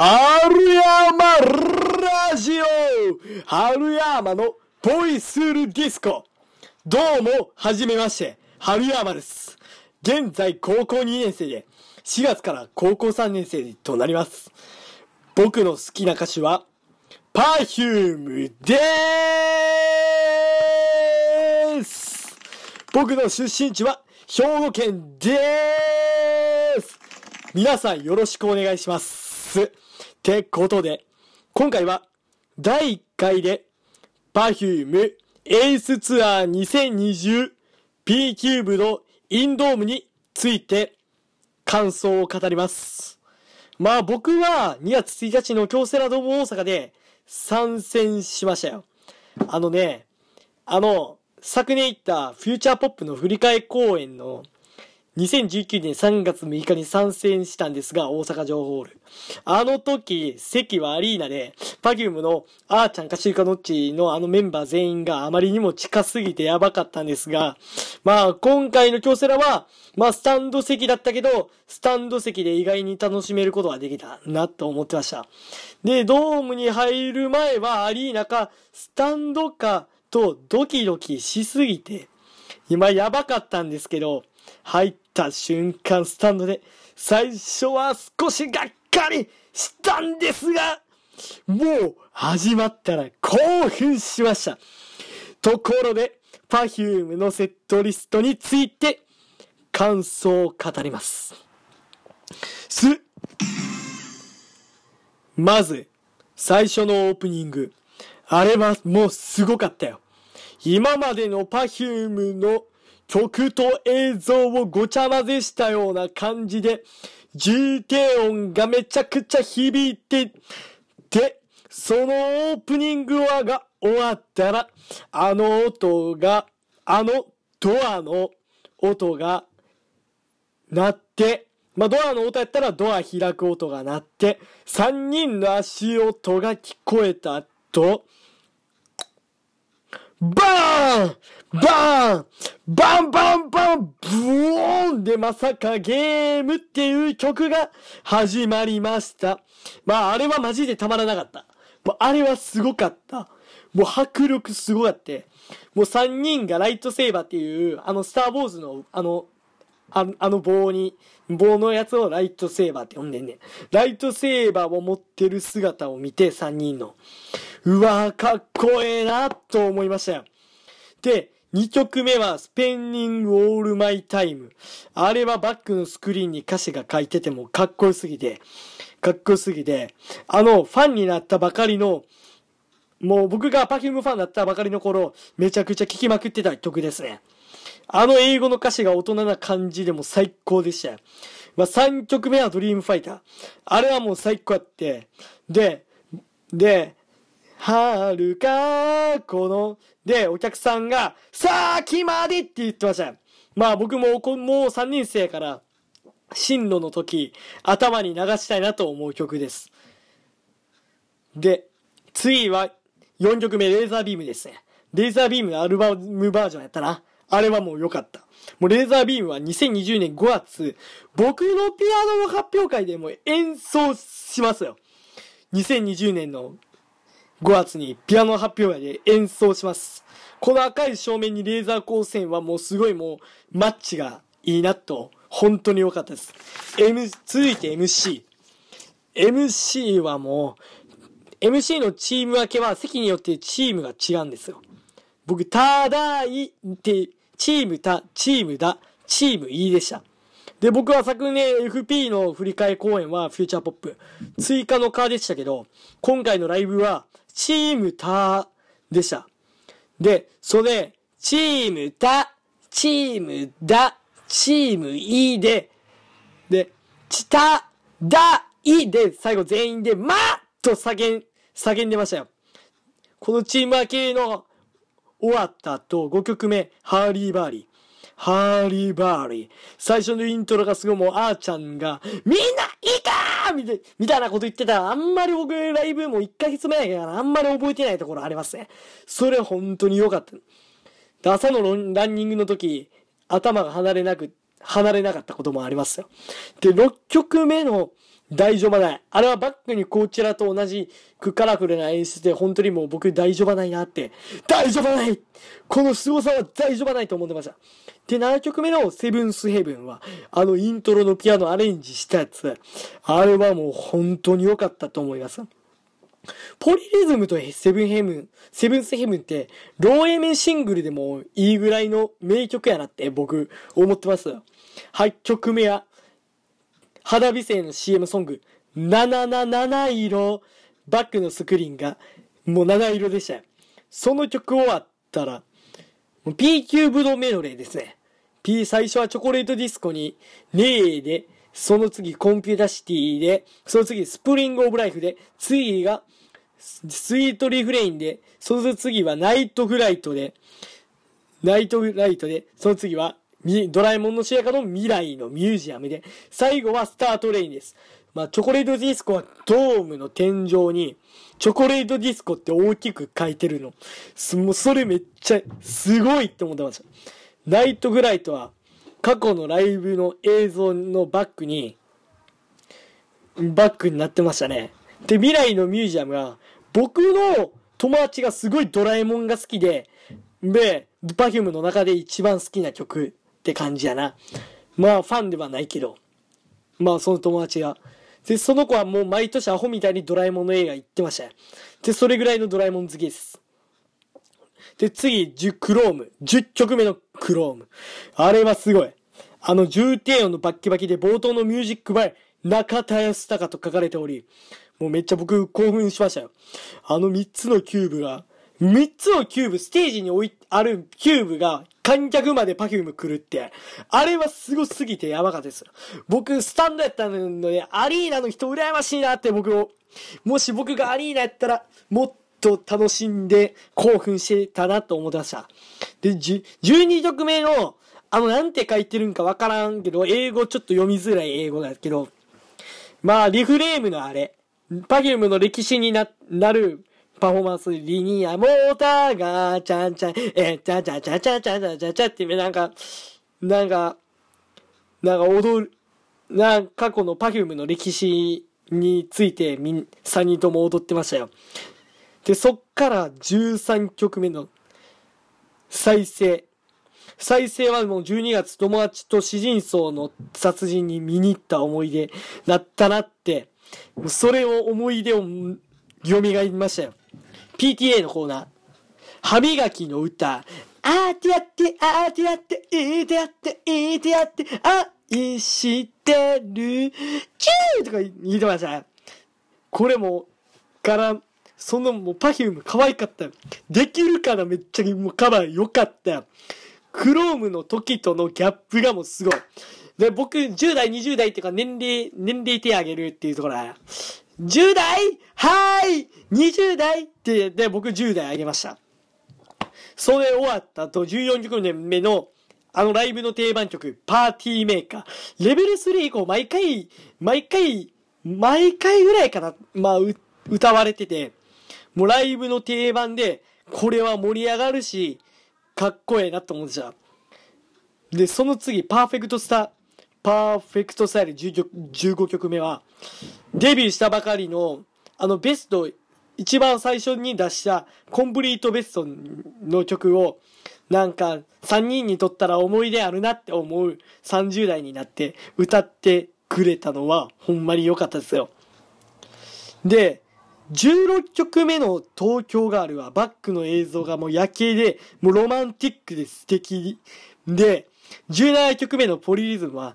春山ラジオ春山のボイスルディスコどうも、はじめまして、春山です。現在高校2年生で、4月から高校3年生となります。僕の好きな歌手は、 Perfume でーす僕の出身地は、兵庫県でーす皆さんよろしくお願いします。てことで、今回は第1回で Perfume エースツアー 2020P キューブのインドームについて感想を語ります。まあ僕は2月1日の京セラドーム大阪で参戦しましたよ。あのね、あの、昨年行ったフューチャーポップの振り替え公演の2019年3月6日に参戦したんですが、大阪城ホール。あの時、席はアリーナで、パギュームのあーちゃんかしるかのっちのあのメンバー全員があまりにも近すぎてやばかったんですが、まあ今回の京セラは、まあスタンド席だったけど、スタンド席で意外に楽しめることができたなと思ってました。で、ドームに入る前はアリーナか、スタンドかとドキドキしすぎて、今やばかったんですけど、入った瞬間スタンドで最初は少しがっかりしたんですが、もう始まったら興奮しました。ところで、Perfume のセットリストについて感想を語ります。す、まず、最初のオープニング。あれはもうすごかったよ。今までの Perfume の曲と映像をごちゃ混ぜしたような感じで、重低音がめちゃくちゃ響いて、で、そのオープニング話が終わったら、あの音が、あのドアの音が鳴って、まあ、ドアの音やったらドア開く音が鳴って、三人の足音が聞こえたと、バーンバーンバンバンバンブオーンでまさかゲームっていう曲が始まりました。まああれはマジでたまらなかった。もうあれはすごかった。もう迫力すごかって。もう三人がライトセーバーっていう、あのスターウォーズのあの、ああの棒に、棒のやつをライトセーバーって呼んでんね。ライトセーバーを持ってる姿を見て、3人の。うわー、かっこええな、と思いましたよ。で、2曲目は、スペンニングオールマイタイム。あれはバックのスクリーンに歌詞が書いててもかっこよすぎて、かっこよすぎて、あの、ファンになったばかりの、もう僕が Perfume ファンだったばかりの頃、めちゃくちゃ聴きまくってた曲ですね。あの英語の歌詞が大人な感じでも最高でしたよ。まあ、3曲目はドリームファイター。あれはもう最高やって。で、で、はるか、この、で、お客さんが、先までって言ってました。まあ僕も、もう3人生から、進路の時、頭に流したいなと思う曲です。で、次は4曲目、レーザービームですね。レーザービームのアルバムバージョンやったな。あれはもう良かった。もうレーザービームは2020年5月、僕のピアノの発表会でも演奏しますよ。2020年の5月にピアノ発表会で演奏します。この赤い正面にレーザー光線はもうすごいもうマッチがいいなと、本当に良かったです。M、続いて MC。MC はもう、MC のチーム分けは席によってチームが違うんですよ。僕、ただいって、チームた、チームだ、チームいいでした。で、僕は昨年 FP の振り替え公演はフューチャーポップ。追加のカーでしたけど、今回のライブはチームたでした。で、それ、チームた、チームだ、チームいで、で、ちた、だ、いで、最後全員で、まと叫ん、叫んでましたよ。このチーム分けの終わった後、5曲目、ハーリーバーリー。ハーリーバーリー。最初のイントロがすごいもう、あーちゃんが、みんないいかーみたいみたいなこと言ってたら、あんまり僕ライブも1ヶ月前やから、あんまり覚えてないところありますね。それ本当に良かった。で朝のランニングの時、頭が離れなく、離れなかったこともありますよ。で、6曲目の大丈夫ない。あれはバックにこちらと同じくカラフルな演出で本当にもう僕大丈夫ないなって。大丈夫ないこの凄さは大丈夫ないと思ってました。で、7曲目のセブンスヘブンは、あのイントロのピアノアレンジしたやつ。あれはもう本当に良かったと思います。ポリリズムとセブンヘブン、 Seventh Heaven って、両A面シングルでもいいぐらいの名曲やなって僕思ってます。8曲目は、肌美精の CM ソング、777色、バックのスクリーンが、もう7色でしたよ。その曲終わったら、P 級ブドメドレーですね。P 最初はチョコレートディスコに、ネーで、その次コンピュータシティで、その次 Spring of Life で、次がSweet Refrain で、その次は Night Flight で、 Night Flight で、その次はドラえもんの主役の未来のミュージアムで、最後は Star Train です。まあ、チョコレートディスコはドームの天井に、チョコレートディスコって大きく書いてるの。すもうそれめっちゃすごいって思ってました。 Night Flight は過去のライブの映像のバックに、バックになってましたね。で、未来のミュージアムは、僕の友達がすごいドラえもんが好きで、で、 Perfume の中で一番好きな曲って感じやな。まあ、ファンではないけど。まあ、その友達が。で、その子はもう毎年アホみたいにドラえもんの映画行ってました。で、それぐらいのドラえもん好きです。で、次、10クローム。10曲目のクローム。あれはすごい。あの重低音のバッキバキで冒頭のミュージックバイ、中田康隆と書かれており、もうめっちゃ僕興奮しましたよ。あの3つのキューブが、3つのキューブ、ステージに置い、あるキューブが観客まで Perfume 来るって、あれはすごすぎてやばかったです。僕、スタンドやったので、アリーナの人羨ましいなって僕を、もし僕がアリーナやったら、もっと楽しんで興奮してたなと思ってました。で、12曲目の、あの、なんて書いてるんかわからんけど、英語ちょっと読みづらい英語だけど、まあ、 Reframe のあれ、 Perfumeの歴史にな、なるパフォーマンス、リニアモーターが、ちゃんちゃん、えー、ちゃちゃちゃちゃちゃちゃちゃちゃって、なんか、なんか、なんか踊る、なん、過去の Perfume の歴史についてみん、3人とも踊ってましたよ。で、そっから13曲目の再生。再生はもう12月友達と詩人層の殺人に見に行った思い出だったなって、それを思い出を蘇りましたよ。PTA のコーナー。歯磨きの歌。あーてやって、あーてやって、いいてやって、いいてやって、愛してる、チューとか言ってました。これも、から、そのもうパフューム可愛かった。できるからめっちゃもうカバー良かった。クロームの時とのギャップがもうすごい。で、僕、10代、20代っていうか、年齢、年齢手上げるっていうところ、10代はーい !20 代って、で、僕10代あげました。それ終わった後、14曲目の、あのライブの定番曲、パーティーメーカー。レベル3以降、毎回、毎回、毎回ぐらいかな、まあ、歌われてて、もうライブの定番で、これは盛り上がるし、かっこええなと思ってた。で、その次、パーフェクトスター、パーフェクトスタイル15曲目は、デビューしたばかりの、あのベスト、一番最初に出したコンプリートベストの曲を、なんか3人にとったら思い出あるなって思う30代になって歌ってくれたのはほんまに良かったですよ。で、16曲目の東京ガールはバックの映像がもう夜景でもうロマンティックで素敵で、17曲目のポリリズムは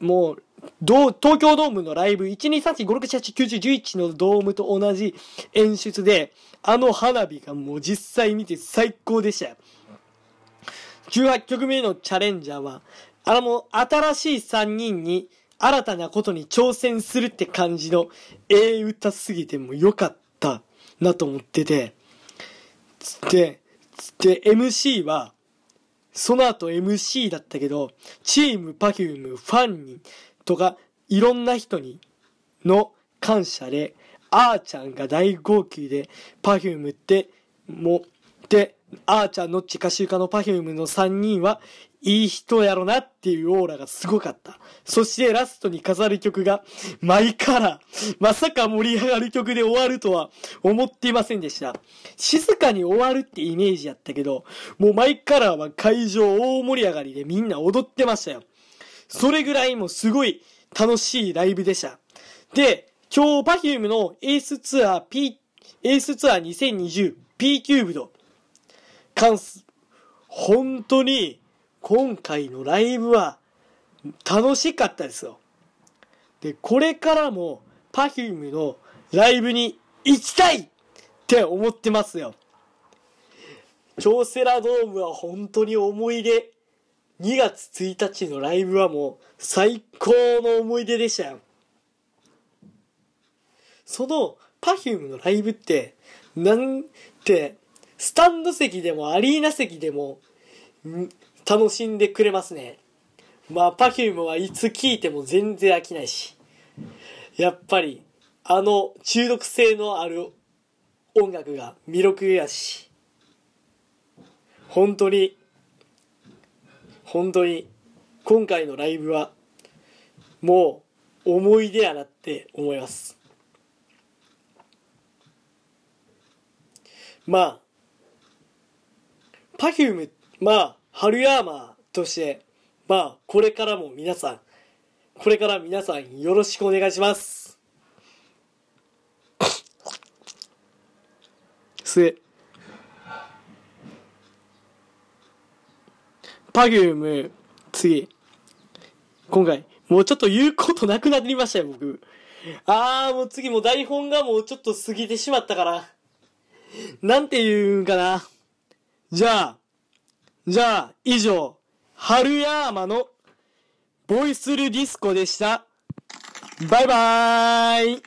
もう東京ドームのライブ、1234567891011のドームと同じ演出で、あの花火がもう実際見て最高でしたよ。18曲目のチャレンジャーは、あのもう新しい3人に新たなことに挑戦するって感じのええ歌すぎても良かったなと思ってて、つって、つって MC は、その後 MC だったけど、チーム、パフューム、ファンに、とか、いろんな人に、の感謝で、あーちゃんが大号泣で、 Perfumeって、も、で、あーちゃん、の地下、集家の Perfumeの3人は、いい人やろなっていうオーラがすごかった。そしてラストに飾る曲が、 MY COLOR。まさか盛り上がる曲で終わるとは思っていませんでした。静かに終わるってイメージやったけど、もう MY COLORは会場大盛り上がりでみんな踊ってましたよ。それぐらいもすごい楽しいライブでした。で、今日 Perfume のエースツアー P、エースツアー 2020P キューブド、関す、本当に今回のライブは楽しかったですよ。で、これからも Perfume のライブに行きたいって思ってますよ。京セラドームは本当に思い出。2月1日のライブはもう最高の思い出でしたよ。その Perfume のライブって、なんて、スタンド席でもアリーナ席でも、楽しんでくれますね。まあ、Perfume はいつ聴いても全然飽きないし。やっぱり、あの中毒性のある音楽が魅力やし。本当に、本当に、今回のライブは、もう、思い出やなって思います。まあ、Perfume、まあ、春ヤーマーとして、まあ、これからも皆さん、これから皆さんよろしくお願いします。すパギューム、次。今回、もうちょっと言うことなくなりましたよ、僕。あー、もう次も台本がもうちょっと過ぎてしまったから。なんて言うんかな。じゃあ、じゃあ、以上、春山のボイスルディスコでした。バイバーイ